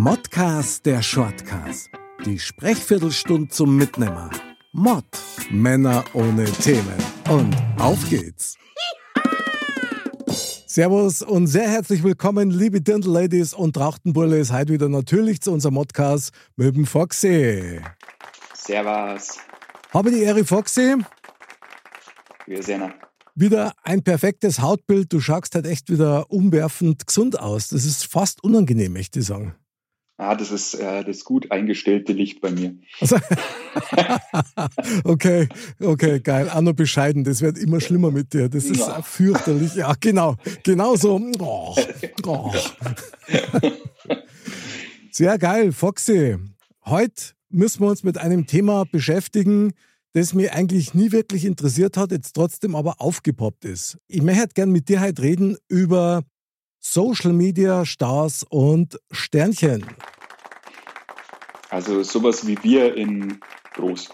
Modcast der Shortcast. Die Sprechviertelstunde zum Mitnehmer. Mod. Männer ohne Themen. Und auf geht's. Servus und sehr herzlich willkommen, liebe Dirndl-Ladies und Trachtenbullis. Heute wieder natürlich zu unserem Modcast mit dem Foxy. Servus. Habe die Ehre, Foxy. Wir sehen Wieder ein perfektes Hautbild. Du schaust halt echt wieder umwerfend gesund aus. Das ist fast unangenehm, möchte ich sagen. Ah, das ist äh, das gut eingestellte Licht bei mir. Also, okay, okay, geil. Auch noch bescheiden. Das wird immer schlimmer mit dir. Das ist Ja. fürchterlich. Ja, genau. Genau so. Oh, oh. Sehr geil, Foxy. Heute müssen wir uns mit einem Thema beschäftigen, das mir eigentlich nie wirklich interessiert hat, jetzt trotzdem aber aufgepoppt ist. Ich möchte gern mit dir heute reden über Social Media Stars und Sternchen. Also sowas wie wir in groß.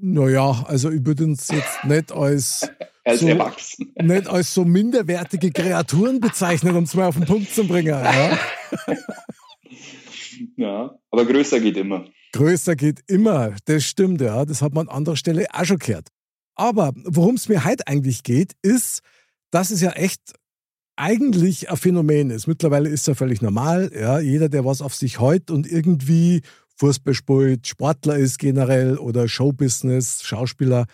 Naja, also ich würde uns jetzt nicht als, Als So. erwachsen. nicht als so minderwertige Kreaturen bezeichnen, um es mal auf den Punkt zu bringen. Ja? Ja, aber größer geht immer. Größer geht immer, das stimmt, ja. Das hat man an anderer Stelle auch schon gehört. Aber worum es mir heute eigentlich geht, ist, dass es ja echt eigentlich ein Phänomen ist. Mittlerweile ist ja völlig normal. Ja. Jeder, der was auf sich häut und irgendwie Fußball spielt, Sportler ist generell oder Showbusiness, Schauspieler,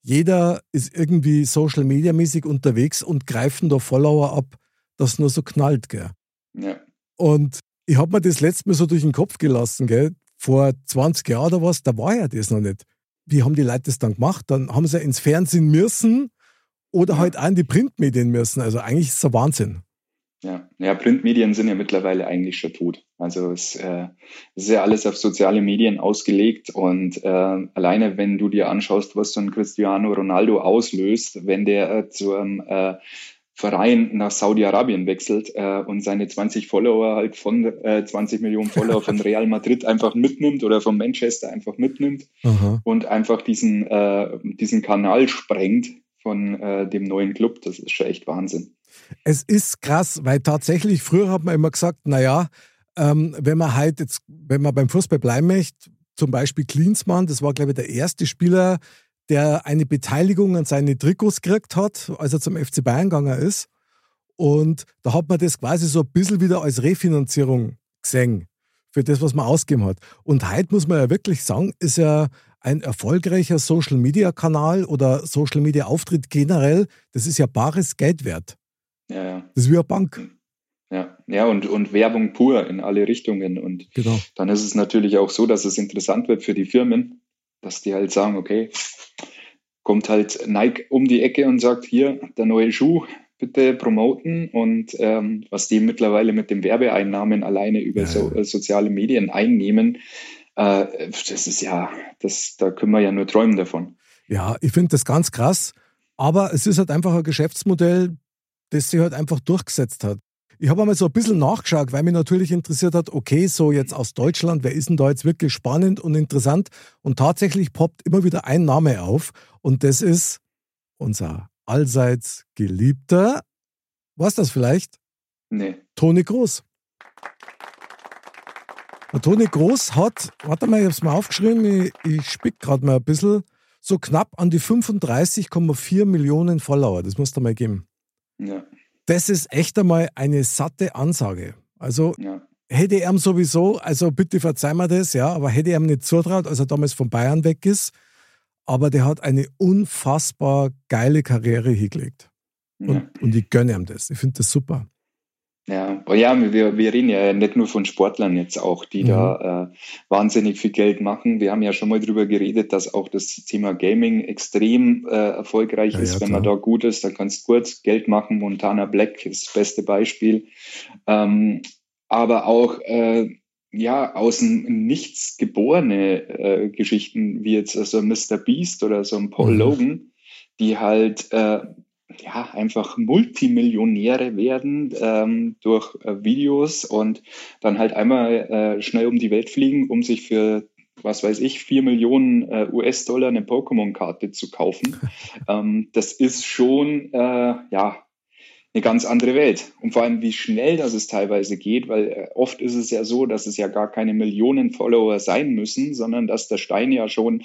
jeder ist irgendwie Social Media mäßig unterwegs und greifen da Follower ab, das nur so knallt, gell. Ja. Und ich habe mir das letzte Mal so durch den Kopf gelassen, gell? Vor 20 Jahren oder was, da war ja das noch nicht. Wie haben die Leute das dann gemacht? Dann haben sie ins Fernsehen müssen oder halt in die Printmedien müssen. Also eigentlich ist es ein Wahnsinn. Ja. ja, Printmedien sind ja mittlerweile eigentlich schon tot. Also es, äh, es ist ja alles auf soziale Medien ausgelegt und äh, alleine wenn du dir anschaust, was so ein Cristiano Ronaldo auslöst, wenn der äh, zu einem äh, Verein nach Saudi-Arabien wechselt äh, und seine 20 Follower halt von äh, 20 Millionen Follower von Real Madrid einfach mitnimmt oder von Manchester einfach mitnimmt Aha. und einfach diesen, äh, diesen Kanal sprengt von äh, dem neuen Club. Das ist schon echt Wahnsinn. Es ist krass, weil tatsächlich früher hat man immer gesagt, naja, ähm, wenn man halt jetzt, wenn man beim Fußball bleiben möchte, zum Beispiel Klinsmann, das war, glaube ich, der erste Spieler, der eine Beteiligung an seine Trikots gekriegt hat, als er zum FC Bayern gegangen ist. Und da hat man das quasi so ein bisschen wieder als Refinanzierung gesehen für das, was man ausgegeben hat. Und heute muss man ja wirklich sagen, ist ja ein erfolgreicher Social-Media-Kanal oder Social-Media-Auftritt generell, das ist ja bares Geld wert. Ja, ja. Das ist wie eine Bank. Ja, ja und, und Werbung pur in alle Richtungen. Und Genau. dann ist es natürlich auch so, dass es interessant wird für die Firmen, dass die halt sagen, okay, kommt halt Nike um die Ecke und sagt, hier, der neue Schuh, bitte promoten. Und ähm, was die mittlerweile mit den Werbeeinnahmen alleine über so, äh, soziale Medien einnehmen, äh, das ist ja, das, da können wir ja nur träumen davon. Ja, ich finde das ganz krass. Aber es ist halt einfach ein Geschäftsmodell, das sich halt einfach durchgesetzt hat. Ich habe einmal so ein bisschen nachgeschaut, weil mich natürlich interessiert hat, okay, so jetzt aus Deutschland, wer ist denn da jetzt wirklich spannend und interessant? Und tatsächlich poppt immer wieder ein Name auf und das ist unser allseits geliebter, was das vielleicht? Nee. Toni Groß. Der Toni Groß hat, warte mal, ich habe es mal aufgeschrieben, ich, ich spick gerade mal ein bisschen, so knapp an die 35,4 Millionen Follower. Das musst du mal geben. Ja, Das ist echt einmal eine satte Ansage. Also ja. hätte er ihm sowieso, also bitte verzeih mir das, ja, aber hätte er ihm nicht zutraut, als er damals von Bayern weg ist. Aber der hat eine unfassbar geile Karriere hingelegt. ja. Und, und ich gönne ihm das. Ich finde das super. Ja, oh ja, wir, wir reden ja nicht nur von Sportlern jetzt auch, die mhm. da äh, wahnsinnig viel Geld machen. Wir haben ja schon mal drüber geredet, dass auch das Thema Gaming extrem äh, erfolgreich ja, ist. Ja, Wenn man da gut ist, dann kannst du kurz Geld machen. Montana Black ist das beste Beispiel. Ähm, aber auch äh, ja aus dem Nichts geborene äh, Geschichten wie jetzt so also Mr. Beast oder so ein Paul mhm. Logan, die halt äh, ja, einfach Multimillionäre werden ähm, durch äh, Videos und dann halt einmal äh, schnell um die Welt fliegen, um sich für was weiß ich, vier Millionen äh, US-Dollar eine Pokémon-Karte zu kaufen. ähm, das ist schon, äh, ja, eine ganz andere Welt. Und vor allem, wie schnell das es teilweise geht, weil äh, oft ist es ja so, dass es ja gar keine Millionen Follower sein müssen, sondern dass der Stein ja schon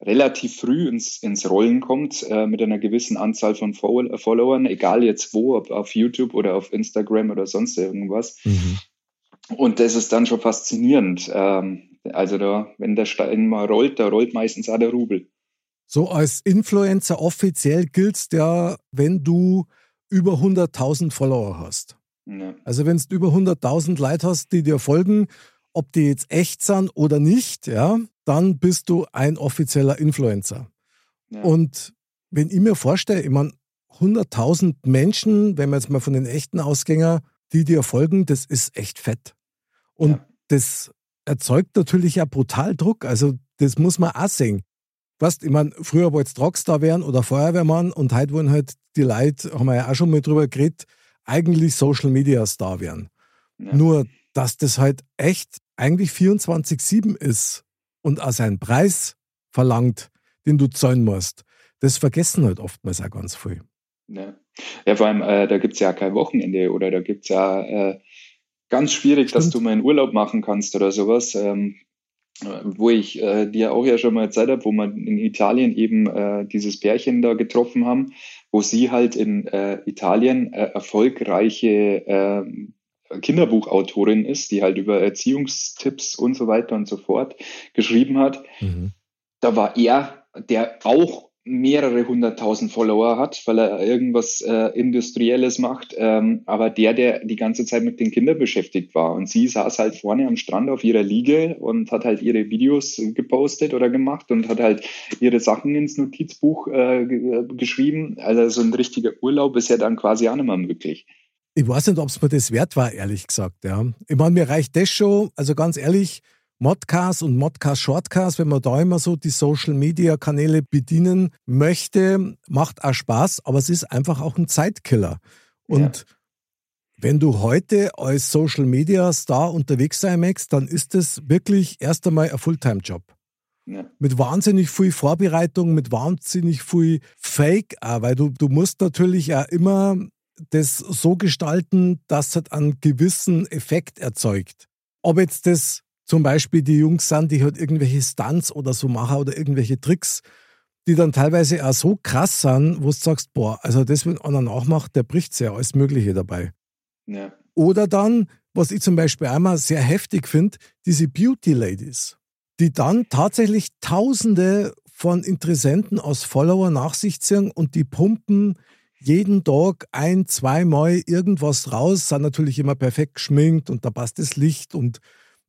relativ früh ins, ins Rollen kommt äh, mit einer gewissen Anzahl von Followern, egal jetzt wo, ob auf YouTube oder auf Instagram oder sonst irgendwas. Mhm. Und das ist dann schon faszinierend. Ähm, also da, wenn der Stein mal rollt, da rollt meistens auch der Rubel. So als Influencer offiziell gilt's ja, wenn du über 100.000 Follower hast. Ja. Also wenn du über 100.000 Leute hast, die dir folgen, ob die jetzt echt sind oder nicht, ja, dann bist du ein offizieller Influencer. Ja. Und wenn ich mir vorstelle, ich meine, 100.000 Menschen, wenn wir jetzt mal von den echten Ausgänger, die dir folgen, das ist echt fett. Und ja. das erzeugt natürlich ja brutal Druck. Also das muss man auch sehen. Weißt, ich meine, früher wolltest du Rockstar werden oder Feuerwehrmann und heute wollen halt die Leute, haben wir ja auch schon mal drüber geredet, eigentlich Social Media Star werden. Ja. Nur, dass das halt echt eigentlich 24-7 ist und auch seinen Preis verlangt, den du zahlen musst. Das vergessen halt oftmals auch ganz viel. Ja, ja vor allem, äh, da gibt es ja kein Wochenende oder da gibt es ja äh, ganz schwierig, Stimmt. dass du mal einen Urlaub machen kannst oder sowas. Ähm, wo ich äh, dir auch ja schon mal erzählt habe, wo wir in Italien eben äh, dieses Pärchen da getroffen haben, wo sie halt in äh, Italien äh, erfolgreiche ähm, Kinderbuchautorin ist, die halt über Erziehungstipps und so weiter und so fort geschrieben hat. Mhm. Da war er, der auch mehrere hunderttausend Follower hat, weil er irgendwas äh, Industrielles macht, ähm, aber der, der die ganze Zeit mit den Kindern beschäftigt war. Und sie saß halt vorne am Strand auf ihrer Liege und hat halt ihre Videos gepostet oder gemacht und hat halt ihre Sachen ins Notizbuch äh, geschrieben. Also so ein richtiger Urlaub ist ja dann quasi auch nicht mehr möglich. Ich weiß nicht, ob es mir das wert war, ehrlich gesagt. Ja. Ich meine, mir reicht das schon, also ganz ehrlich, Modcast und Modcast Shortcast, wenn man da immer so die Social Media Kanäle bedienen möchte, macht auch Spaß, aber es ist einfach auch ein Zeitkiller. Und ja. wenn du heute als Social Media Star unterwegs sein möchtest, dann ist es wirklich erst einmal ein Fulltime-Job. Ja. Mit wahnsinnig viel Vorbereitung, mit wahnsinnig viel Fake, auch, weil du, du musst natürlich auch immer das so gestalten, dass es einen gewissen Effekt erzeugt. Ob jetzt das zum Beispiel die Jungs sind, die halt irgendwelche Stunts oder so machen oder irgendwelche Tricks, die dann teilweise auch so krass sind, wo du sagst, boah, also das, wenn einer nachmacht, der bricht ja alles Mögliche dabei. Ja. Oder dann, was ich zum Beispiel einmal sehr heftig finde, diese Beauty Ladies, die dann tatsächlich Tausende von Interessenten aus Follower nach sich ziehen und die pumpen jeden Tag ein, zweimal irgendwas raus, sind natürlich immer perfekt geschminkt und da passt das Licht und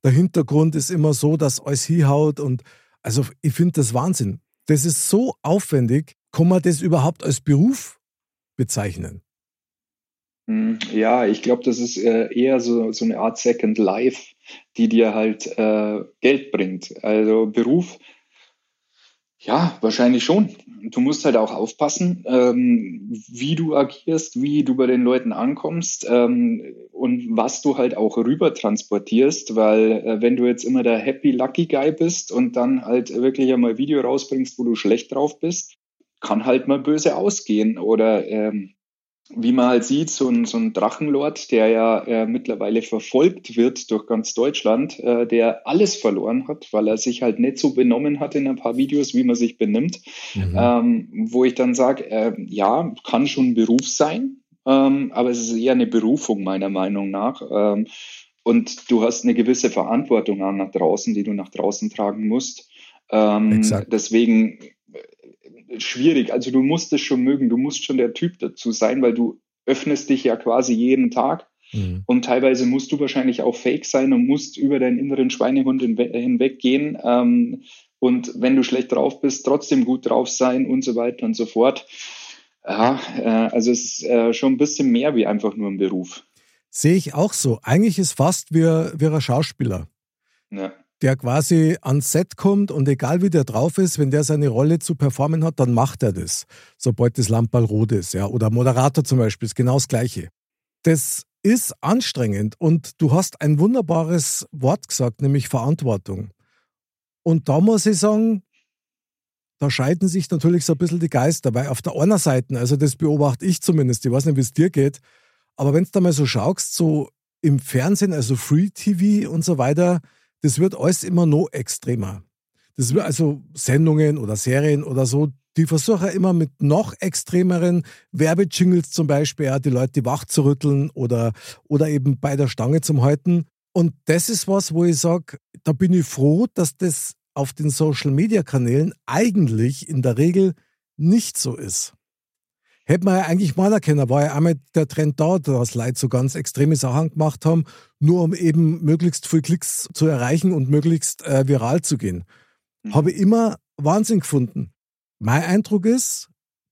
der Hintergrund ist immer so, dass alles hinhaut und also ich finde das Wahnsinn. Das ist so aufwendig. Kann man das überhaupt als Beruf bezeichnen? Hm, ja, ich glaube, das ist äh, eher so, so eine Art Second Life, die dir halt äh, Geld bringt. Also Beruf ja, wahrscheinlich schon. Du musst halt auch aufpassen, ähm, wie du agierst, wie du bei den Leuten ankommst ähm, und was du halt auch rüber transportierst, weil äh, wenn du jetzt immer der Happy Lucky Guy bist und dann halt wirklich einmal Video rausbringst, wo du schlecht drauf bist, kann halt mal böse ausgehen oder ähm, wie man halt sieht, so ein, so ein Drachenlord, der ja äh, mittlerweile verfolgt wird durch ganz Deutschland, äh, der alles verloren hat, weil er sich halt nicht so benommen hat in ein paar Videos, wie man sich benimmt, mhm. ähm, wo ich dann sage, äh, ja, kann schon ein Beruf sein, ähm, aber es ist eher eine Berufung meiner Meinung nach. Ähm, und du hast eine gewisse Verantwortung an nach draußen, die du nach draußen tragen musst. Ähm, deswegen schwierig. Also du musst es schon mögen, du musst schon der Typ dazu sein, weil du öffnest dich ja quasi jeden Tag Mhm. Und teilweise musst du wahrscheinlich auch fake sein und musst über deinen inneren Schweinehund hinweggehen. Ähm, und wenn du schlecht drauf bist, trotzdem gut drauf sein und so weiter und so fort. Ja, äh, also es ist äh, schon ein bisschen mehr wie einfach nur ein Beruf. Sehe ich auch so. Eigentlich ist fast wie, wie ein Schauspieler. Ja. Der quasi ans Set kommt und egal wie der drauf ist, wenn der seine Rolle zu performen hat, dann macht er das, sobald das Lamperl rot ist. Ja. Oder Moderator zum Beispiel ist genau das Gleiche. Das ist anstrengend und du hast ein wunderbares Wort gesagt, nämlich Verantwortung. Und da muss ich sagen, da scheiden sich natürlich so ein bisschen die Geister, weil auf der einen Seite, also das beobachte ich zumindest, ich weiß nicht, wie es dir geht, aber wenn du da mal so schaust, so im Fernsehen, also Free TV und so weiter, das wird alles immer noch extremer. Das wird also Sendungen oder Serien oder so, die versuchen immer mit noch extremeren Werbejingles zum Beispiel, die Leute wach zu rütteln oder, oder eben bei der Stange zum halten. Und das ist was, wo ich sage, da bin ich froh, dass das auf den Social Media Kanälen eigentlich in der Regel nicht so ist. Hätte man ja eigentlich mal erkennen, war ja einmal der Trend da, dass Leute so ganz extreme Sachen gemacht haben, nur um eben möglichst viel Klicks zu erreichen und möglichst äh, viral zu gehen. Mhm. Habe immer Wahnsinn gefunden. Mein Eindruck ist,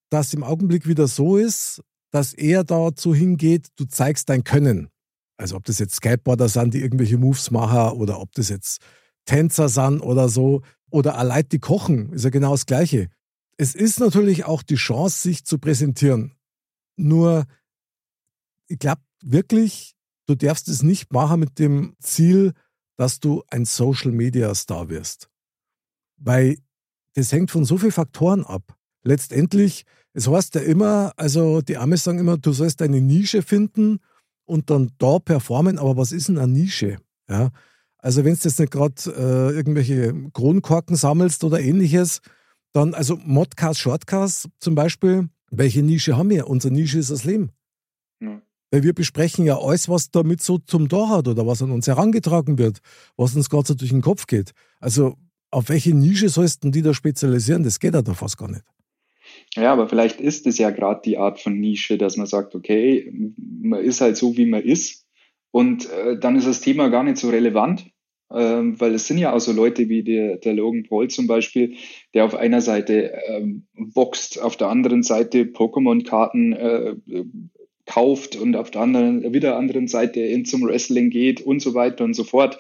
dass im Augenblick wieder so ist, dass er dazu hingeht, du zeigst dein Können. Also ob das jetzt Skateboarder sind, die irgendwelche Moves machen oder ob das jetzt Tänzer sind oder so oder allein die kochen, ist ja genau das Gleiche. Es ist natürlich auch die Chance, sich zu präsentieren. Nur, ich glaube wirklich, du darfst es nicht machen mit dem Ziel, dass du ein Social Media Star wirst. Weil das hängt von so vielen Faktoren ab. Letztendlich, es heißt ja immer, also die Amis sagen immer, du sollst deine Nische finden und dann da performen, aber was ist denn eine Nische? Ja? Also wenn du jetzt nicht gerade äh, irgendwelche Kronkorken sammelst oder ähnliches, dann, also Modcast, Shortcast zum Beispiel, welche Nische haben wir? Unsere Nische ist das Leben. Ja. Weil wir besprechen ja alles, was damit so zum Tor hat oder was an uns herangetragen wird, was uns gerade so durch den Kopf geht. Also auf welche Nische sollst du die da spezialisieren? Das geht ja da fast gar nicht. Ja, aber vielleicht ist es ja gerade die Art von Nische, dass man sagt, okay, man ist halt so, wie man ist. Und äh, dann ist das Thema gar nicht so relevant, ähm, weil es sind ja auch so Leute wie der, der Logan Paul zum Beispiel, der auf einer Seite ähm, boxt, auf der anderen Seite Pokémon-Karten äh, kauft und auf der anderen, wieder anderen Seite in zum Wrestling geht und so weiter und so fort.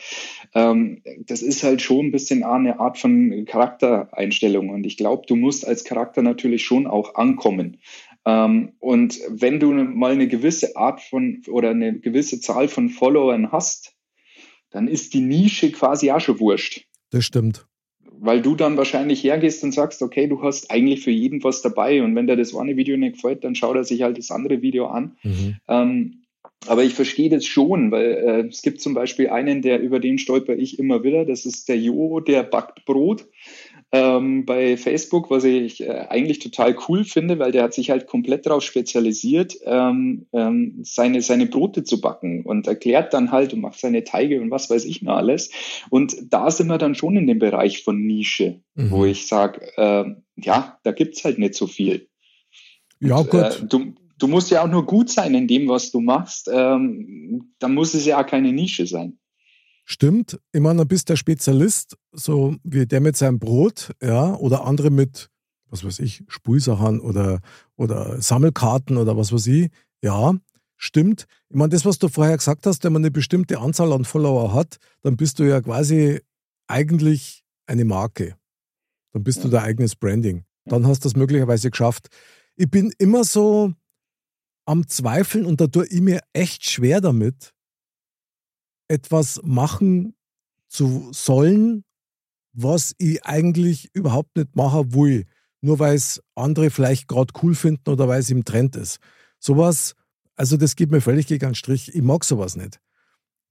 Ähm, das ist halt schon ein bisschen eine Art von Charaktereinstellung. Und ich glaube, du musst als Charakter natürlich schon auch ankommen. Ähm, und wenn du mal eine gewisse Art von oder eine gewisse Zahl von Followern hast, dann ist die Nische quasi auch schon wurscht. Das stimmt weil du dann wahrscheinlich hergehst und sagst, okay, du hast eigentlich für jeden was dabei und wenn dir das eine Video nicht gefällt, dann schaut er sich halt das andere Video an. Mhm. Ähm, aber ich verstehe das schon, weil äh, es gibt zum Beispiel einen, der über den stolper ich immer wieder, das ist der Jo, der backt Brot ähm, bei Facebook, was ich äh, eigentlich total cool finde, weil der hat sich halt komplett darauf spezialisiert, ähm, ähm, seine, seine Brote zu backen und erklärt dann halt und macht seine Teige und was weiß ich noch alles. Und da sind wir dann schon in dem Bereich von Nische, mhm. wo ich sage, äh, ja, da gibt's halt nicht so viel. Ja, und, gut. Äh, du, du musst ja auch nur gut sein in dem, was du machst. Ähm, dann muss es ja auch keine Nische sein. Stimmt. Ich meine, dann bist der Spezialist, so wie der mit seinem Brot, ja, oder andere mit, was weiß ich, Spulsachen oder, oder Sammelkarten oder was weiß ich. Ja, stimmt. Ich meine, das, was du vorher gesagt hast, wenn man eine bestimmte Anzahl an Follower hat, dann bist du ja quasi eigentlich eine Marke. Dann bist ja. du dein eigenes Branding. Dann hast du das möglicherweise geschafft. Ich bin immer so am Zweifeln und da tue ich mir echt schwer damit, etwas machen zu sollen, was ich eigentlich überhaupt nicht machen will. Nur weil es andere vielleicht gerade cool finden oder weil es im Trend ist. Sowas, also das geht mir völlig gegen den Strich. Ich mag sowas nicht.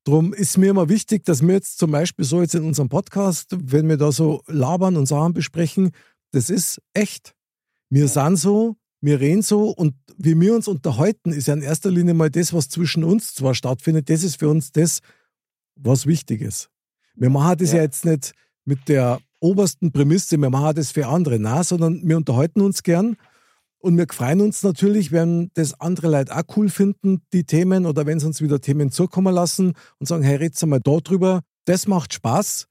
Darum ist mir immer wichtig, dass wir jetzt zum Beispiel so jetzt in unserem Podcast, wenn wir da so labern und Sachen besprechen, das ist echt. Wir sind so, wir reden so und wie wir uns unterhalten, ist ja in erster Linie mal das, was zwischen uns zwar stattfindet, das ist für uns das, was wichtig ist. Wir machen das ja, ja jetzt nicht mit der obersten Prämisse, wir machen das für andere, na, sondern wir unterhalten uns gern Und wir freuen uns natürlich, wenn das andere Leute auch cool finden, die Themen, oder wenn sie uns wieder Themen zukommen lassen und sagen, hey, red's mal da drüber. Das macht Spaß,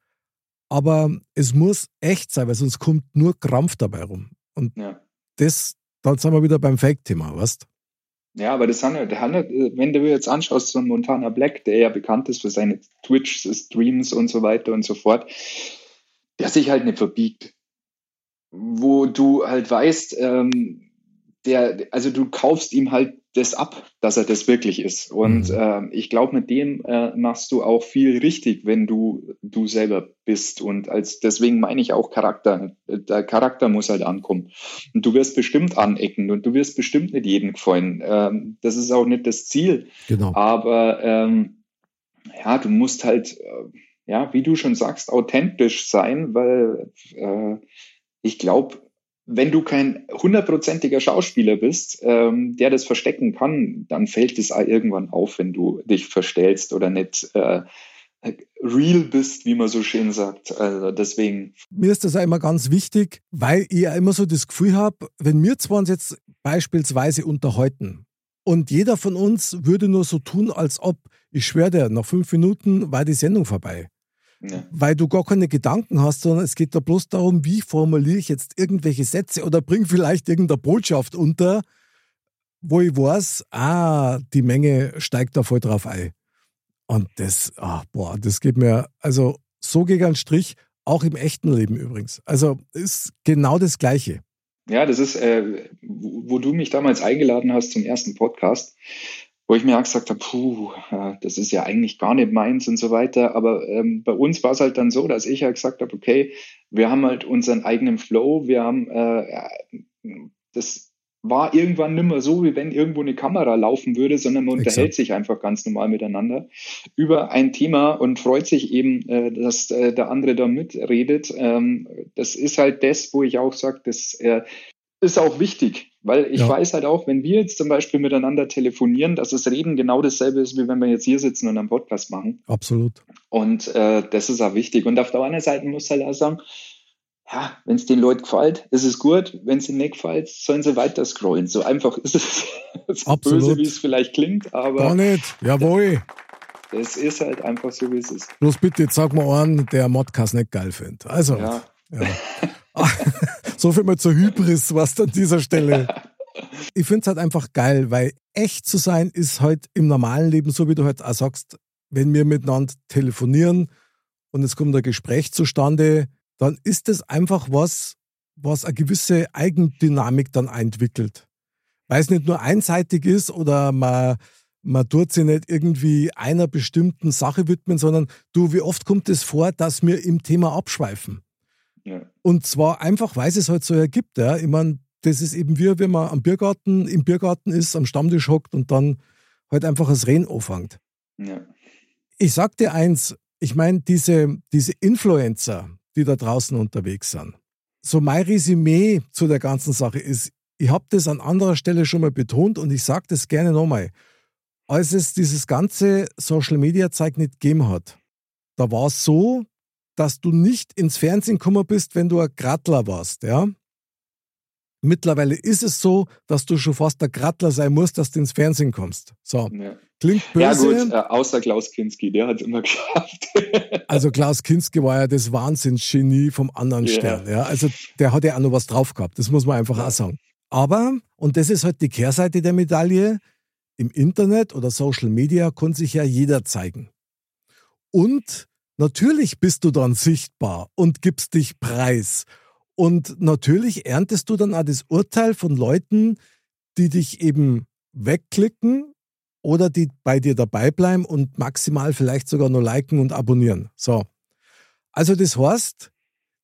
aber es muss echt sein, weil sonst kommt nur Krampf dabei rum. Und ja. das, dann sind wir wieder beim Fake-Thema, weißt ja, aber das handelt, handelt, wenn du jetzt anschaust, so ein Montana Black, der ja bekannt ist für seine Twitch-Streams und so weiter und so fort, der sich halt nicht verbiegt. Wo du halt weißt, ähm, der, also du kaufst ihm halt das ab, dass er das wirklich ist. Und mhm. äh, ich glaube, mit dem äh, machst du auch viel richtig, wenn du du selber bist. Und als deswegen meine ich auch Charakter. Der Charakter muss halt ankommen. Und du wirst bestimmt anecken und du wirst bestimmt nicht jedem gefallen. Ähm, das ist auch nicht das Ziel. Genau. Aber ähm, ja, du musst halt, äh, ja, wie du schon sagst, authentisch sein, weil äh, ich glaube, wenn du kein hundertprozentiger Schauspieler bist, ähm, der das verstecken kann, dann fällt es irgendwann auf, wenn du dich verstellst oder nicht äh, real bist, wie man so schön sagt. Also deswegen. Mir ist das auch immer ganz wichtig, weil ich ja immer so das Gefühl habe, wenn wir zwar uns jetzt beispielsweise unterhalten und jeder von uns würde nur so tun, als ob, ich schwöre dir, nach fünf Minuten war die Sendung vorbei. Ja. Weil du gar keine Gedanken hast, sondern es geht da bloß darum, wie formuliere ich jetzt irgendwelche Sätze oder bring vielleicht irgendeine Botschaft unter, wo ich weiß, ah, die Menge steigt da voll drauf ein. Und das, ah, boah, das geht mir, also so gegen einen Strich, auch im echten Leben übrigens. Also ist genau das Gleiche. Ja, das ist, äh, wo du mich damals eingeladen hast zum ersten Podcast, wo ich mir auch gesagt habe, puh, das ist ja eigentlich gar nicht meins und so weiter. Aber ähm, bei uns war es halt dann so, dass ich halt gesagt habe, okay, wir haben halt unseren eigenen Flow, wir haben äh, das war irgendwann nimmer so, wie wenn irgendwo eine Kamera laufen würde, sondern man Exakt. unterhält sich einfach ganz normal miteinander über ein Thema und freut sich eben, äh, dass äh, der andere da mitredet. Ähm, das ist halt das, wo ich auch sage, das äh, ist auch wichtig, weil ich ja. weiß halt auch, wenn wir jetzt zum Beispiel miteinander telefonieren, dass das Reden genau dasselbe ist, wie wenn wir jetzt hier sitzen und einen Podcast machen. Absolut. Und äh, das ist auch wichtig. Und auf der anderen Seite muss halt auch sagen, ja, wenn es den Leuten gefällt, ist es gut. Wenn es ihnen nicht gefällt, sollen sie weiter scrollen. So einfach ist es. so Absolut. böse, wie es vielleicht klingt, aber. Gar nicht. Jawohl. Das ist halt einfach so, wie es ist. Bloß bitte, jetzt sag mal einen, der Modcast nicht geil findet. Also. Ja. ja. so viel mal zur Hybris, was an dieser Stelle. Ich finde es halt einfach geil, weil echt zu sein ist halt im normalen Leben, so wie du halt auch sagst, wenn wir miteinander telefonieren und es kommt ein Gespräch zustande, dann ist es einfach was, was eine gewisse Eigendynamik dann entwickelt. Weil es nicht nur einseitig ist oder man, man tut sich nicht irgendwie einer bestimmten Sache widmen, sondern du, wie oft kommt es vor, dass wir im Thema abschweifen? Und zwar einfach, weil es halt so ergibt. Ja. Ich meine, das ist eben wie, wenn man am Biergarten, im Biergarten ist, am Stammtisch hockt und dann halt einfach das Reden anfängt. Ja. Ich sag dir eins, ich meine, diese, diese Influencer, die da draußen unterwegs sind. So mein Resümee zu der ganzen Sache ist, ich habe das an anderer Stelle schon mal betont und ich sage das gerne nochmal. Als es dieses ganze Social Media Zeug nicht gegeben hat, da war es so, dass du nicht ins Fernsehen gekommen bist, wenn du ein Grattler warst, ja? Mittlerweile ist es so, dass du schon fast der Grattler sein musst, dass du ins Fernsehen kommst. So. Ja. Klingt böse. Ja gut, äh, außer Klaus Kinski, der hat es immer geschafft. also Klaus Kinski war ja das Wahnsinnsgenie vom anderen yeah. Stern. Ja? Also der hat ja auch noch was drauf gehabt, das muss man einfach ja. auch sagen. Aber, und das ist halt die Kehrseite der Medaille, im Internet oder Social Media kann sich ja jeder zeigen. Und Natürlich bist du dann sichtbar und gibst dich preis. Und natürlich erntest du dann auch das Urteil von Leuten, die dich eben wegklicken oder die bei dir dabei bleiben und maximal vielleicht sogar nur liken und abonnieren. So. Also das heißt,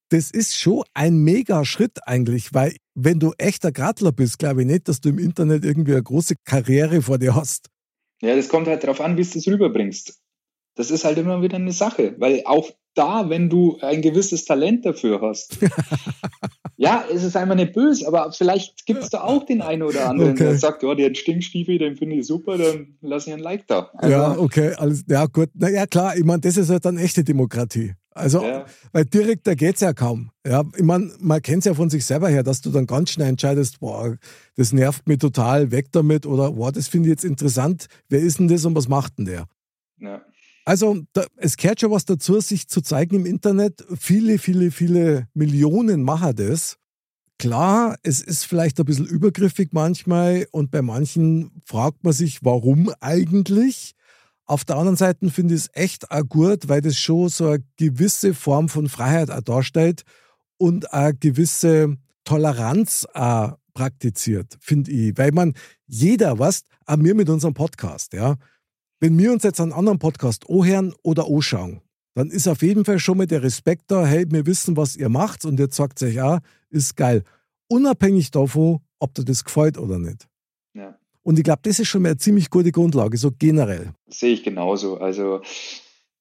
das ist schon ein mega Schritt eigentlich, weil wenn du echter Gradler bist, glaube ich nicht, dass du im Internet irgendwie eine große Karriere vor dir hast. Ja, das kommt halt darauf an, wie du es rüberbringst. Das ist halt immer wieder eine Sache, weil auch da, wenn du ein gewisses Talent dafür hast, ja, es ist einmal nicht böse, aber vielleicht gibt es da auch den einen oder anderen, okay. der sagt, oh, der Stinkstiefel, den finde ich super, dann lass ich ein Like da. Also, ja, okay, alles, ja gut, na ja klar, ich meine, das ist halt dann echte Demokratie. Also, ja. weil direkter geht es ja kaum. Ja, ich meine, man kennt es ja von sich selber her, dass du dann ganz schnell entscheidest, boah, das nervt mich total, weg damit oder boah, das finde ich jetzt interessant, wer ist denn das und was macht denn der? Ja. Also, da, es gehört schon was dazu, sich zu zeigen im Internet. Viele, viele, viele Millionen machen das. Klar, es ist vielleicht ein bisschen übergriffig manchmal und bei manchen fragt man sich, warum eigentlich? Auf der anderen Seite finde ich es echt auch gut, weil das schon so eine gewisse Form von Freiheit auch darstellt und eine gewisse Toleranz auch praktiziert, finde ich. Weil man, jeder, was, auch wir mit unserem Podcast, ja, wenn wir uns jetzt einen anderen Podcast anhören oder anschauen, dann ist auf jeden Fall schon mal der Respekt da, hey, wir wissen, was ihr macht und jetzt sagt euch, ja, ist geil. Unabhängig davon, ob dir das gefällt oder nicht. Ja. Und ich glaube, das ist schon mal eine ziemlich gute Grundlage, so generell. Sehe ich genauso. Also,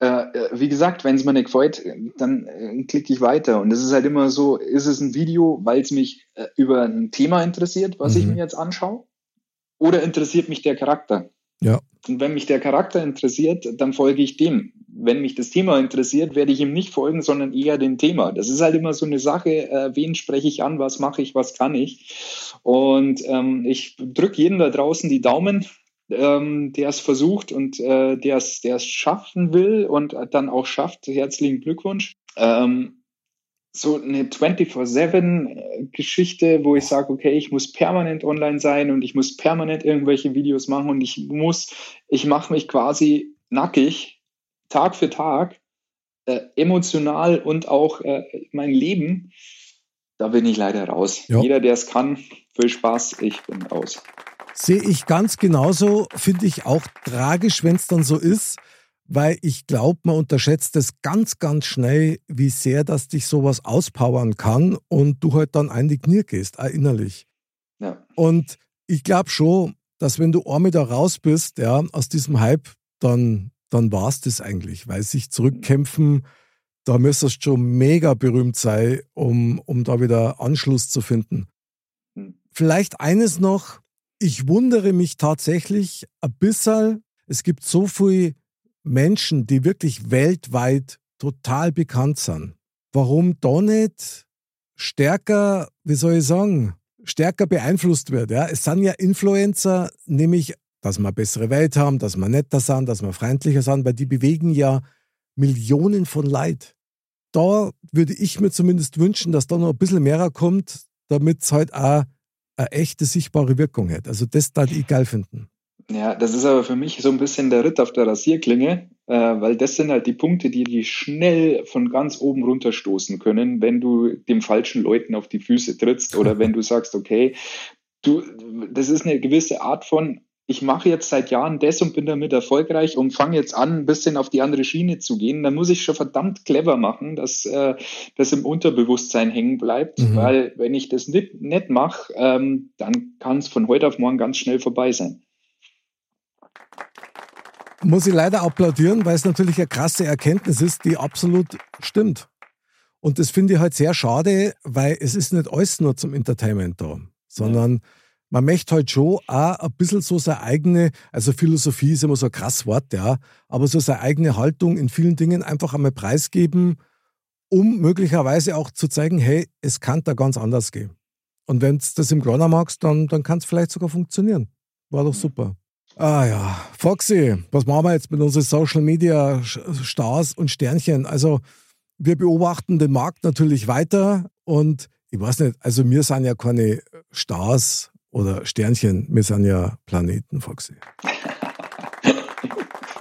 äh, äh wie gesagt, wenn es mir nicht gefällt, dann äh, klicke ich weiter. Und es ist halt immer so, ist es ein Video, weil es mich äh, über ein Thema interessiert, was mhm. ich mir jetzt anschaue? Oder interessiert mich der Charakter? Ja. Und wenn mich der Charakter interessiert, dann folge ich dem. Wenn mich das Thema interessiert, werde ich ihm nicht folgen, sondern eher dem Thema. Das ist halt immer so eine Sache, äh, wen spreche ich an, was mache ich, was kann ich. Und ähm, ich drücke jedem da draußen die Daumen, ähm, der es versucht und äh, der es schaffen will und dann auch schafft. Herzlichen Glückwunsch. Ähm, so eine 24-7-Geschichte, wo ich sage, okay, ich muss permanent online sein und ich muss permanent irgendwelche Videos machen und ich muss, ich mache mich quasi nackig, Tag für Tag, äh, emotional und auch äh, mein Leben, da bin ich leider raus. Ja. Jeder, der es kann, viel Spaß, ich bin raus. Sehe ich ganz genauso, finde ich auch tragisch, wenn es dann so ist weil ich glaube, man unterschätzt es ganz, ganz schnell, wie sehr das dich sowas auspowern kann und du halt dann ein die Knie gehst, auch innerlich. Ja. Und ich glaube schon, dass wenn du einmal da raus bist, ja, aus diesem Hype, dann, dann war es das eigentlich, weil sich zurückkämpfen, da müsstest du schon mega berühmt sein, um, um da wieder Anschluss zu finden. Hm. Vielleicht eines noch, ich wundere mich tatsächlich ein bisschen, es gibt so viel Menschen, die wirklich weltweit total bekannt sind, warum da nicht stärker, wie soll ich sagen, stärker beeinflusst wird. Ja? Es sind ja Influencer, nämlich, dass wir eine bessere Welt haben, dass wir netter sind, dass wir freundlicher sind, weil die bewegen ja Millionen von Leid. Da würde ich mir zumindest wünschen, dass da noch ein bisschen mehr kommt, damit es halt auch eine echte sichtbare Wirkung hat. Also das da ich geil finden. Ja, das ist aber für mich so ein bisschen der Ritt auf der Rasierklinge, äh, weil das sind halt die Punkte, die die schnell von ganz oben runterstoßen können, wenn du dem falschen Leuten auf die Füße trittst oder wenn du sagst, okay, du, das ist eine gewisse Art von, ich mache jetzt seit Jahren das und bin damit erfolgreich und fange jetzt an, ein bisschen auf die andere Schiene zu gehen, dann muss ich schon verdammt clever machen, dass äh, das im Unterbewusstsein hängen bleibt, mhm. weil wenn ich das nicht, nicht mache, ähm, dann kann es von heute auf morgen ganz schnell vorbei sein muss ich leider applaudieren, weil es natürlich eine krasse Erkenntnis ist, die absolut stimmt. Und das finde ich halt sehr schade, weil es ist nicht alles nur zum Entertainment da, sondern man möchte halt schon auch ein bisschen so seine eigene, also Philosophie ist immer so ein krass Wort, ja, aber so seine eigene Haltung in vielen Dingen einfach einmal preisgeben, um möglicherweise auch zu zeigen, hey, es kann da ganz anders gehen. Und wenn du das im Kleiner magst, dann, dann kann es vielleicht sogar funktionieren. War doch super. Ah ja, Foxy, was machen wir jetzt mit unseren Social Media Stars und Sternchen? Also wir beobachten den Markt natürlich weiter und ich weiß nicht, also wir sind ja keine Stars oder Sternchen, wir sind ja Planeten, Foxy.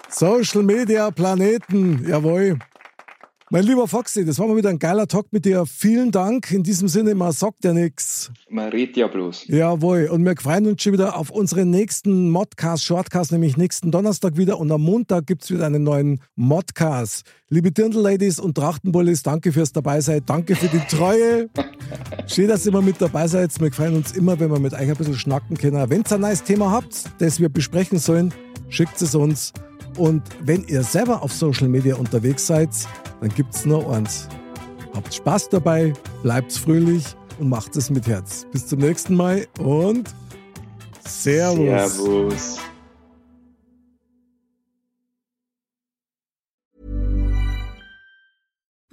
Social Media Planeten, jawohl. Mein lieber Foxy, das war mal wieder ein geiler Talk mit dir. Vielen Dank. In diesem Sinne, man sagt ja nichts. Man redet ja bloß. Jawohl. Und wir freuen uns schon wieder auf unseren nächsten Modcast, Shortcast, nämlich nächsten Donnerstag wieder. Und am Montag gibt es wieder einen neuen Modcast. Liebe Dirndl-Ladies und Trachtenbullis, danke fürs Dabeisein. Danke für die Treue. Schön, dass ihr immer mit dabei seid. Wir freuen uns immer, wenn wir mit euch ein bisschen schnacken können. Wenn ihr ein neues Thema habt, das wir besprechen sollen, schickt es uns. Und wenn ihr selber auf Social Media unterwegs seid, dann gibt es nur eins. Habt Spaß dabei, bleibt fröhlich und macht es mit Herz. Bis zum nächsten Mal und Servus. Servus.